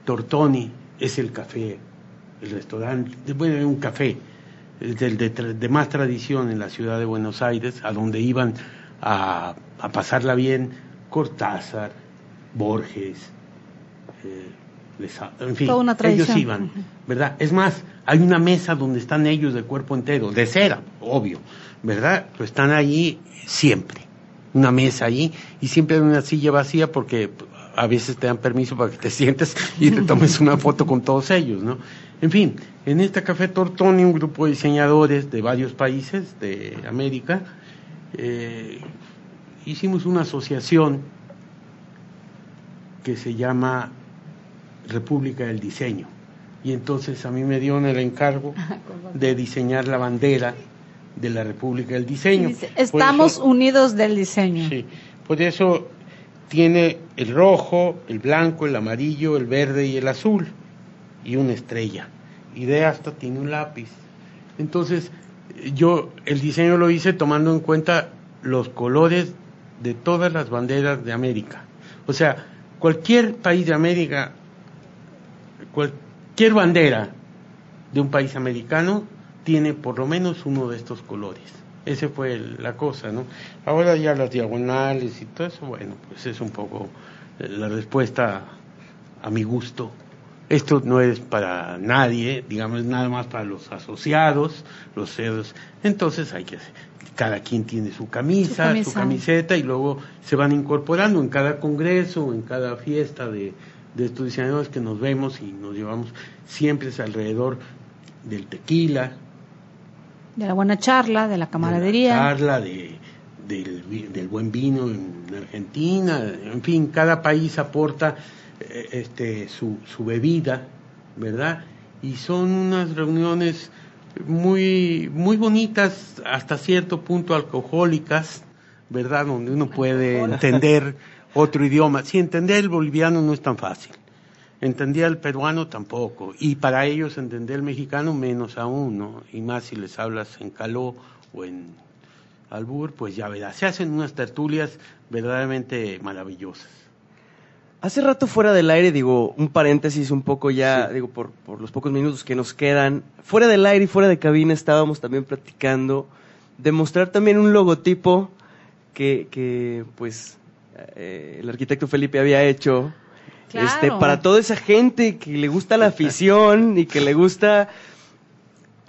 Tortoni, es el café, el restaurante, bueno, un café, del de, de más tradición en la ciudad de Buenos Aires, a donde iban a, a pasarla bien Cortázar, Borges, eh, Leza- en fin, Toda una ellos iban. ¿verdad? Es más, hay una mesa donde están ellos de cuerpo entero, de cera, obvio, ¿verdad? Pero están allí siempre, una mesa allí, y siempre hay una silla vacía porque a veces te dan permiso para que te sientes y te tomes una foto con todos ellos, ¿no? En fin, en este Café Tortoni, un grupo de diseñadores de varios países de América, eh, hicimos una asociación que se llama República del Diseño. Y entonces a mí me dieron el encargo de diseñar la bandera de la República del Diseño. Estamos eso- unidos del diseño. Sí, por eso tiene el rojo, el blanco, el amarillo, el verde y el azul y una estrella. Y de hasta tiene un lápiz. Entonces, yo el diseño lo hice tomando en cuenta los colores de todas las banderas de América. O sea, cualquier país de América, cualquier bandera de un país americano tiene por lo menos uno de estos colores. Ese fue el- la cosa, ¿no? Ahora ya las diagonales y todo eso, bueno, pues es un poco eh, la respuesta a mi gusto. Esto no es para nadie, digamos, nada más para los asociados, los CEOs. Entonces hay que hacer, cada quien tiene su camisa, Su camiseta y luego se van incorporando en cada congreso, en cada fiesta de, de estos diseñadores que nos vemos y nos llevamos, siempre es alrededor del tequila, De la buena charla, de la camaradería. de la charla, de, del, buen vino en Argentina, en fin, cada país aporta eh, este, su, su bebida, ¿verdad? Y son unas reuniones muy, muy bonitas, hasta cierto punto alcohólicas, ¿verdad? Donde uno puede entender otro idioma. Si entender el boliviano no es tan fácil. Entendía el peruano tampoco. Y para ellos entender el mexicano menos aún, ¿no? Y más si les hablas en caló o en albur, pues ya verás. Se hacen unas tertulias verdaderamente maravillosas. Hace rato fuera del aire, digo, un paréntesis un poco ya, digo, por, por los pocos minutos que nos quedan. Fuera del aire y fuera de cabina estábamos también platicando de mostrar también un logotipo que, que pues, eh, el arquitecto Felipe había hecho. Claro. Este, para toda esa gente que le gusta la afición y que le gusta...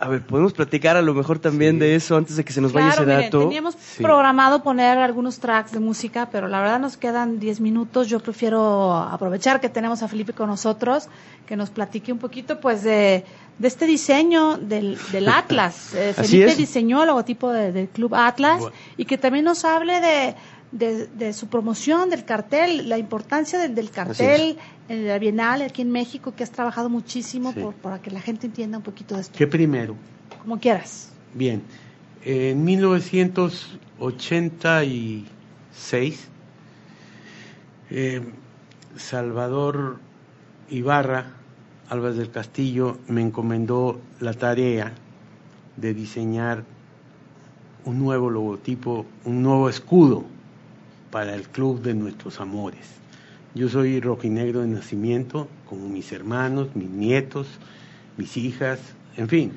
A ver, podemos platicar a lo mejor también Sí. de eso antes de que se nos vaya ese miren, dato. teníamos Sí. programado poner algunos tracks de música, pero la verdad nos quedan 10 minutos. Yo prefiero aprovechar que tenemos a Felipe con nosotros, que nos platique un poquito pues de, de este diseño del, del Atlas. Eh, Felipe diseñó el logotipo de- del Club Atlas Bueno. y que también nos hable de, de, de su promoción del cartel, la importancia del, del cartel en la Bienal aquí en México, que has trabajado muchísimo Sí. por- para que la gente entienda un poquito de esto. ¿Qué primero? Como quieras. Bien, en 1986, eh, Salvador Ibarra, Álvarez del Castillo, me encomendó la tarea de diseñar un nuevo logotipo, un nuevo escudo para el club de nuestros amores. Yo soy rojinegro de nacimiento, como mis hermanos, mis nietos, mis hijas, en fin,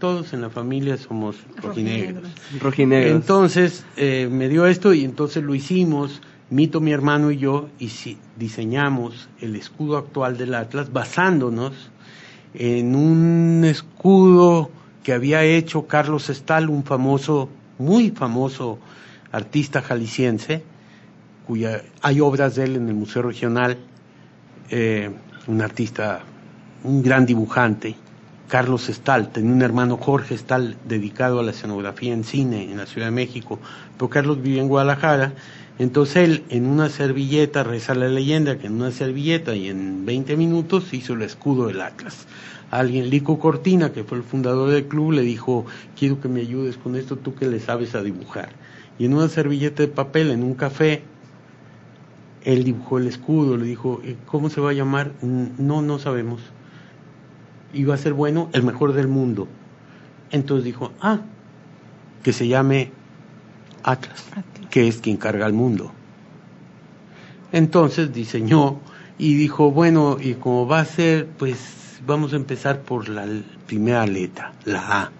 todos en la familia somos rojinegros. Rojinegros. Entonces eh, me dio esto y entonces lo hicimos Mito, mi hermano y yo y si- diseñamos el escudo actual del Atlas basándonos en un escudo que había hecho Carlos Estal, un famoso, muy famoso artista jalisciense, cuya hay obras de él en el Museo Regional, eh, un artista, un gran dibujante, Carlos Estal, tenía un hermano Jorge Estal dedicado a la escenografía en cine en la Ciudad de México, pero Carlos vivía en Guadalajara, entonces él en una servilleta, reza la leyenda que en una servilleta y en 20 minutos hizo el escudo del Atlas. Alguien, Lico Cortina, que fue el fundador del club, le dijo, quiero que me ayudes con esto, tú que le sabes a dibujar. Y en una servilleta de papel, en un café, él dibujó el escudo, le dijo, "Eh, ¿cómo se va a llamar? "Mm, No, no sabemos. Iba a ser bueno, el mejor del mundo. Entonces dijo, ah, que se llame Atlas, que es quien carga el mundo. Entonces diseñó y dijo, bueno, y como va a ser, pues vamos a empezar por la primera letra, la A.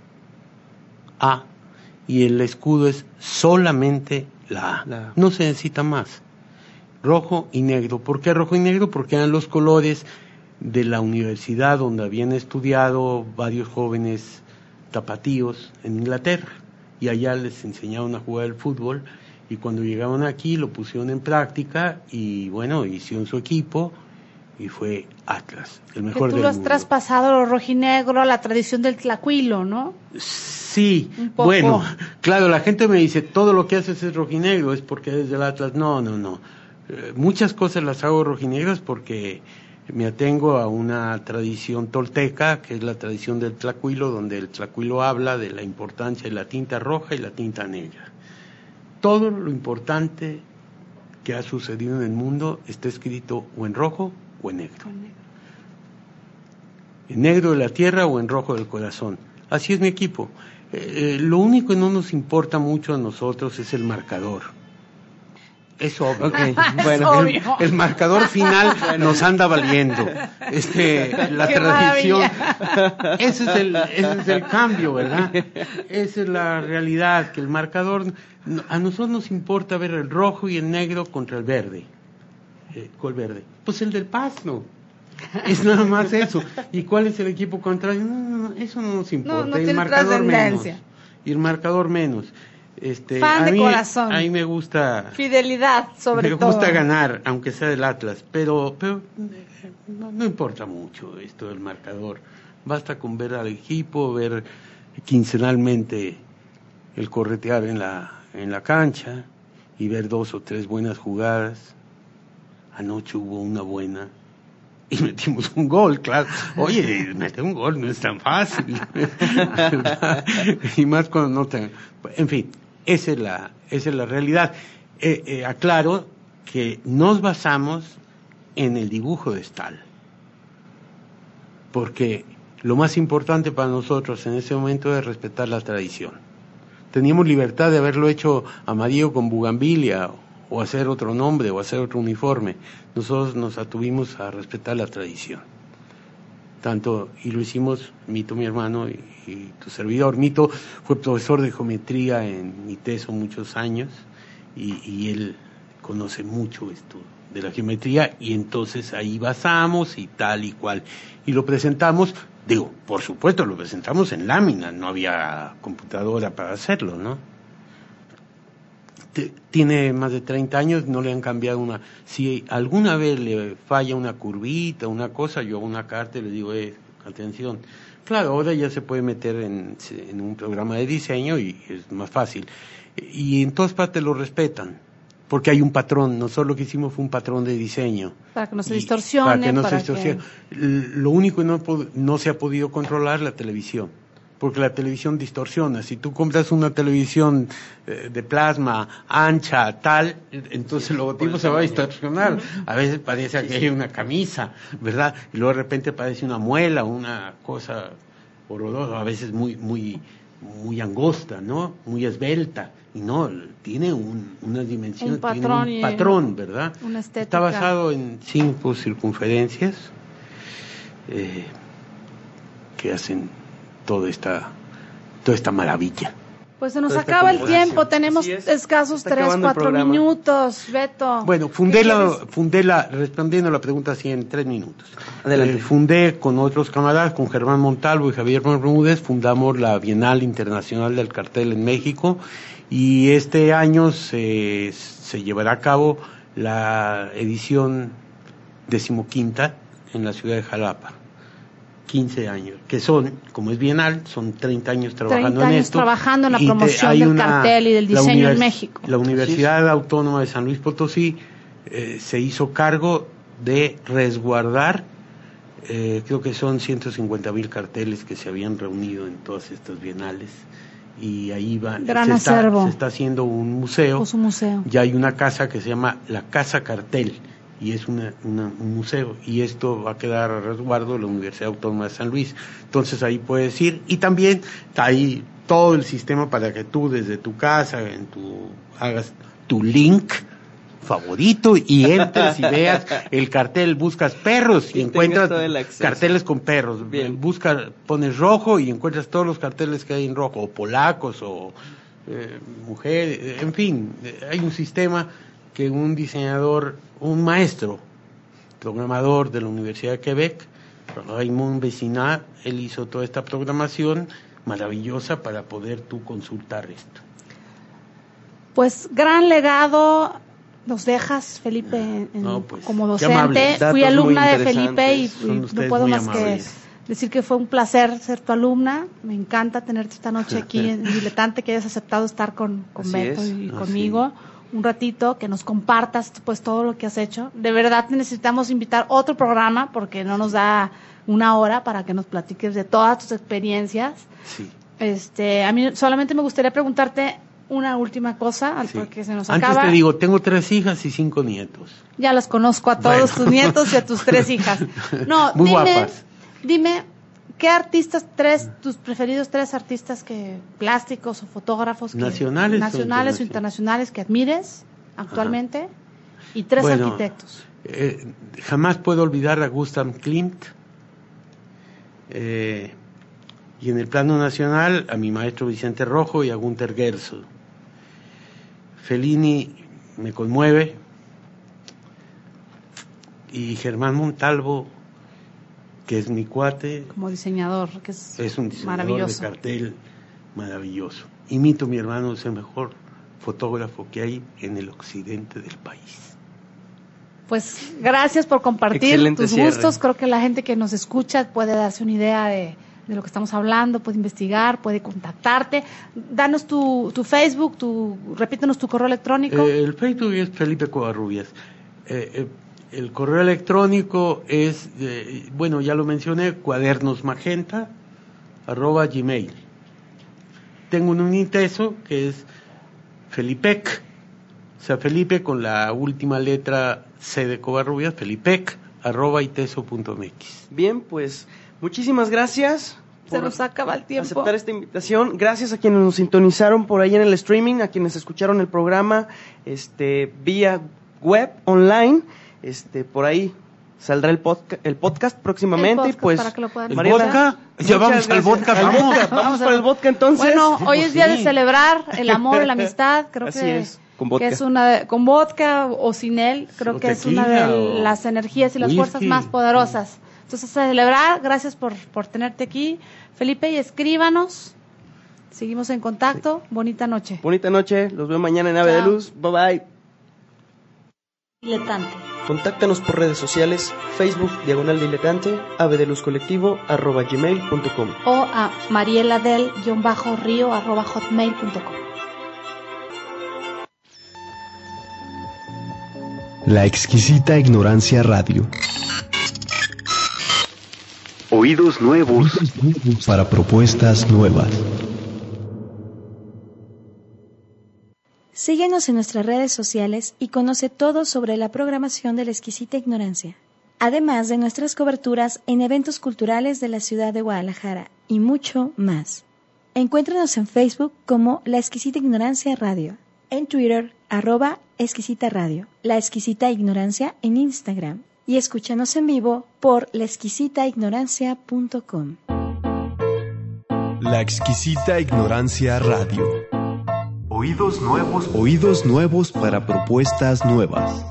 A. Y el escudo es solamente la A. La A. No se necesita más. Rojo y negro. ¿Por qué rojo y negro? Porque eran los colores de la universidad donde habían estudiado varios jóvenes tapatíos en Inglaterra. Y allá les enseñaron a jugar el fútbol. Y cuando llegaron aquí lo pusieron en práctica y bueno, hicieron su equipo y fue Atlas, el Que mejor tú del lo has mundo. traspasado lo rojinegro a la tradición del tlacuilo, ¿no? Sí, bueno, claro, la gente me dice, todo lo que haces es rojinegro, es porque eres del Atlas. No, no, no. Eh, muchas cosas las hago rojinegras porque me atengo a una tradición tolteca, que es la tradición del tlacuilo, donde el tlacuilo habla de la importancia de la tinta roja y la tinta negra. Todo lo importante que ha sucedido en el mundo está escrito o en rojo o en negro en negro de la tierra o en rojo del corazón. Así es mi equipo. Eh, eh, lo único que no nos importa mucho a nosotros es el marcador. Es obvio. Ok, bueno. El, el marcador final nos anda valiendo. Este, la Qué tradición. Ese es, el, ese es el cambio, ¿verdad? Esa es la realidad, que el marcador. A nosotros nos importa ver el rojo y el negro contra el verde. Eh, ¿Cuál verde? Pues el del Pasto. Es nada más eso. ¿Y cuál es el equipo contrario? No, no, no, eso no nos importa. no y el marcador menos. Y el marcador menos. Este, Fan a de corazón. A mí me gusta, Fidelidad, sobre me todo. gusta ganar, aunque sea del Atlas, pero, pero eh, no, no importa mucho esto del marcador. Basta con ver al equipo, ver quincenalmente el corretear en la, en la cancha y ver dos o tres buenas jugadas. Anoche hubo una buena y metimos un gol, claro. Oye, meter un gol no es tan fácil. y más cuando no te... En fin, esa es la, es la realidad. Eh, eh, aclaro que nos basamos en el dibujo de Stahl. Porque lo más importante para nosotros en ese momento es respetar la tradición. Teníamos libertad de haberlo hecho amarillo con bugambilia o hacer otro nombre o hacer otro uniforme. Nosotros nos atuvimos a respetar la tradición. Tanto, y lo hicimos Mito, mi hermano, y, tu servidor. Mito fue profesor de geometría en ITESO muchos años y, y él conoce mucho esto de la geometría y entonces ahí basamos y tal y cual. Y lo presentamos, digo, por supuesto, lo presentamos en lámina, no había computadora para hacerlo, ¿no? Te- Tiene más de 30 años, no le han cambiado una. Si alguna vez le falla una curvita, una cosa, yo hago una carta y le digo, eh, atención. Claro, ahora ya se puede meter en, en un programa de diseño y es más fácil. Y en todas partes lo respetan, porque hay un patrón. Nosotros lo que hicimos fue un patrón de diseño. Para que no se distorsione. Para que no para se distorsione. Lo único que no, no se ha podido controlar es la televisión. Porque la televisión distorsiona. Si tú compras una televisión eh, de plasma ancha, tal, entonces el logotipo se va a distorsionar. A veces parece que hay una camisa, ¿verdad? Y luego de repente parece una muela, una cosa horrorosa, a veces muy, muy, muy angosta, ¿no? Muy esbelta. Y no, tiene un, unas dimensiones, Un tiene patrón un y- patrón, ¿verdad? Una Está basado en cinco circunferencias eh, que hacen toda esta, toda esta maravilla. Pues se nos Toda acaba el tiempo, tenemos es. escasos tres, cuatro minutos, Beto. Bueno, ¿Qué fundé la, quieres? fundé la, respondiendo a la pregunta así en tres minutos. Adelante. Eh, fundé con otros camaradas, con Germán Montalvo y Javier Bermúdez, fundamos la Bienal Internacional del Cartel en México y este año se, se llevará a cabo la edición decimoquinta en la ciudad de Jalapa. 15 años, que son, como es bienal, son 30 años trabajando 30 en años esto. trabajando en la te- promoción del cartel y del diseño en México. La Universidad Autónoma de San Luis Potosí eh, se hizo cargo de resguardar, eh, creo que son 150 mil carteles que se habían reunido en todas estas bienales. Y ahí va, Gran se, está, acervo. se está haciendo un museo. Pues un museo. Ya hay una casa que se llama la Casa Cartel y es una, una- un museo y esto va a quedar a resguardo de la Universidad Autónoma de San Luis. Entonces ahí puedes ir y también está ahí todo el sistema para que tú desde tu casa en tu hagas tu link favorito y entres y veas el cartel, buscas perros y, Y encuentras carteles con perros. Bien. Busca, pones rojo y encuentras todos los carteles que hay en rojo, o polacos, o eh, mujeres, en fin, eh, hay un sistema que un diseñador, un maestro, programador de la Universidad de Quebec, Raymond Vecinat, él hizo toda esta programación maravillosa para poder tú consultar esto. Pues gran legado nos dejas, Felipe, en- No, pues, como docente. Fui alumna de Felipe y, no puedo más que decir que fue un placer ser tu alumna. Me encanta tenerte esta noche aquí en Diletante, que hayas aceptado estar con, Beto es. y Ah, conmigo. Un ratito, que nos compartas pues todo lo que has hecho. De verdad necesitamos invitar otro programa porque no nos da una hora para que nos platiques de todas tus experiencias. Sí. Este, a mí solamente me gustaría preguntarte una última cosa, sí. porque se nos Antes acaba. te digo, tengo tres hijas y cinco nietos. Ya las conozco a todos Bueno. tus nietos y a tus tres hijas. No, Muy dime, guapas. dime, ¿qué artistas, tres, tus preferidos tres artistas que, plásticos o fotógrafos que- ¿Nacionales o nacionales o internacionales que admires actualmente? Y tres Bueno, arquitectos. Eh, jamás puedo olvidar a Gustav Klimt. Eh, y en el plano nacional a mi maestro Vicente Rojo y a Gunther Gerso. Fellini me conmueve. Y Germán Montalvo, que es mi cuate, Como diseñador, que es, es un diseñador maravilloso. de cartel maravilloso. Imito a mi hermano, es el mejor fotógrafo que hay en el occidente del país. Pues gracias por compartir Excelente tus cierre. gustos. Creo que la gente que nos escucha puede darse una idea de, de lo que estamos hablando, puede investigar, puede contactarte. Danos tu, tu Facebook, tu, repítenos tu correo electrónico. Eh, el Facebook es Felipe Covarrubias. Eh, eh, el correo electrónico es, eh, bueno, ya lo mencioné, cuadernosmagenta, arroba gmail. Tengo un uniteso que es Felipec, o sea, Felipe con la última letra C de Covarrubias, Felipec, arroba iteso.mx. Bien, pues muchísimas gracias. Se por nos acaba el tiempo. aceptar esta invitación. Gracias a quienes nos sintonizaron por ahí en el streaming, a quienes escucharon el programa este vía web online. Este por ahí saldrá el podcast, el podcast próximamente El y pues para que lo puedan ¿El Mariela, vodka? Ya vamos al vodka, vamos. vamos por el vodka entonces. Bueno, hoy Pues es día de celebrar el amor la amistad. Creo Así que, es, con que vodka. es una de- con vodka o sin él. Creo O que es una de las energías y las whisky. fuerzas más poderosas. Entonces, a celebrar. Gracias por, por tenerte aquí, Felipe, y escríbanos. Seguimos en contacto. Bonita noche. Bonita noche, los veo mañana en Ave de. Luz. Bye bye. Diletante. Contáctanos por redes sociales, Facebook, Diagonal Diletante, Ave de Luz Colectivo, arroba gmail.com. O a marieladel-río arroba hotmail.com. La exquisita ignorancia radio. Oídos nuevos Para propuestas nuevas. Síguenos en nuestras redes sociales y conoce todo sobre la programación de la exquisita ignorancia, además de nuestras coberturas en eventos culturales de la ciudad de Guadalajara y mucho más. Encuéntranos en Facebook como La Exquisita Ignorancia Radio, en Twitter arroba Exquisita Radio, La Exquisita Ignorancia en Instagram y escúchanos en vivo por laexquisitaignorancia.com. La exquisita ignorancia radio. Oídos nuevos. Oídos nuevos para propuestas nuevas.